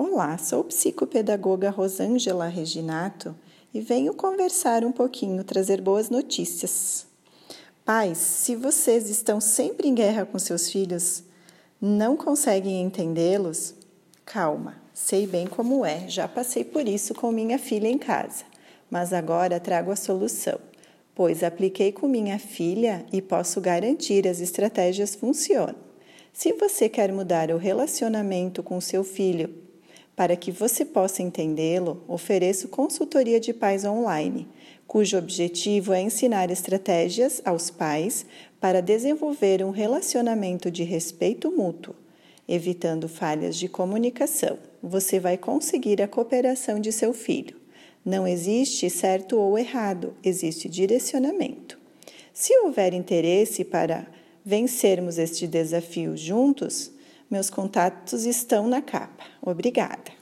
Olá, sou psicopedagoga Rosângela Reginato e venho conversar um pouquinho, trazer boas notícias. Pais, se vocês estão sempre em guerra com seus filhos, não conseguem entendê-los, calma, sei bem como é, já passei por isso com minha filha em casa, mas agora trago a solução, pois apliquei com minha filha e posso garantir as estratégias funcionam. Se você quer mudar o relacionamento com seu filho para que você possa entendê-lo, ofereço consultoria de pais online, cujo objetivo é ensinar estratégias aos pais para desenvolver um relacionamento de respeito mútuo, evitando falhas de comunicação. Você vai conseguir a cooperação de seu filho. Não existe certo ou errado, existe direcionamento. Se houver interesse para vencermos este desafio juntos, meus contatos estão na capa. Obrigada.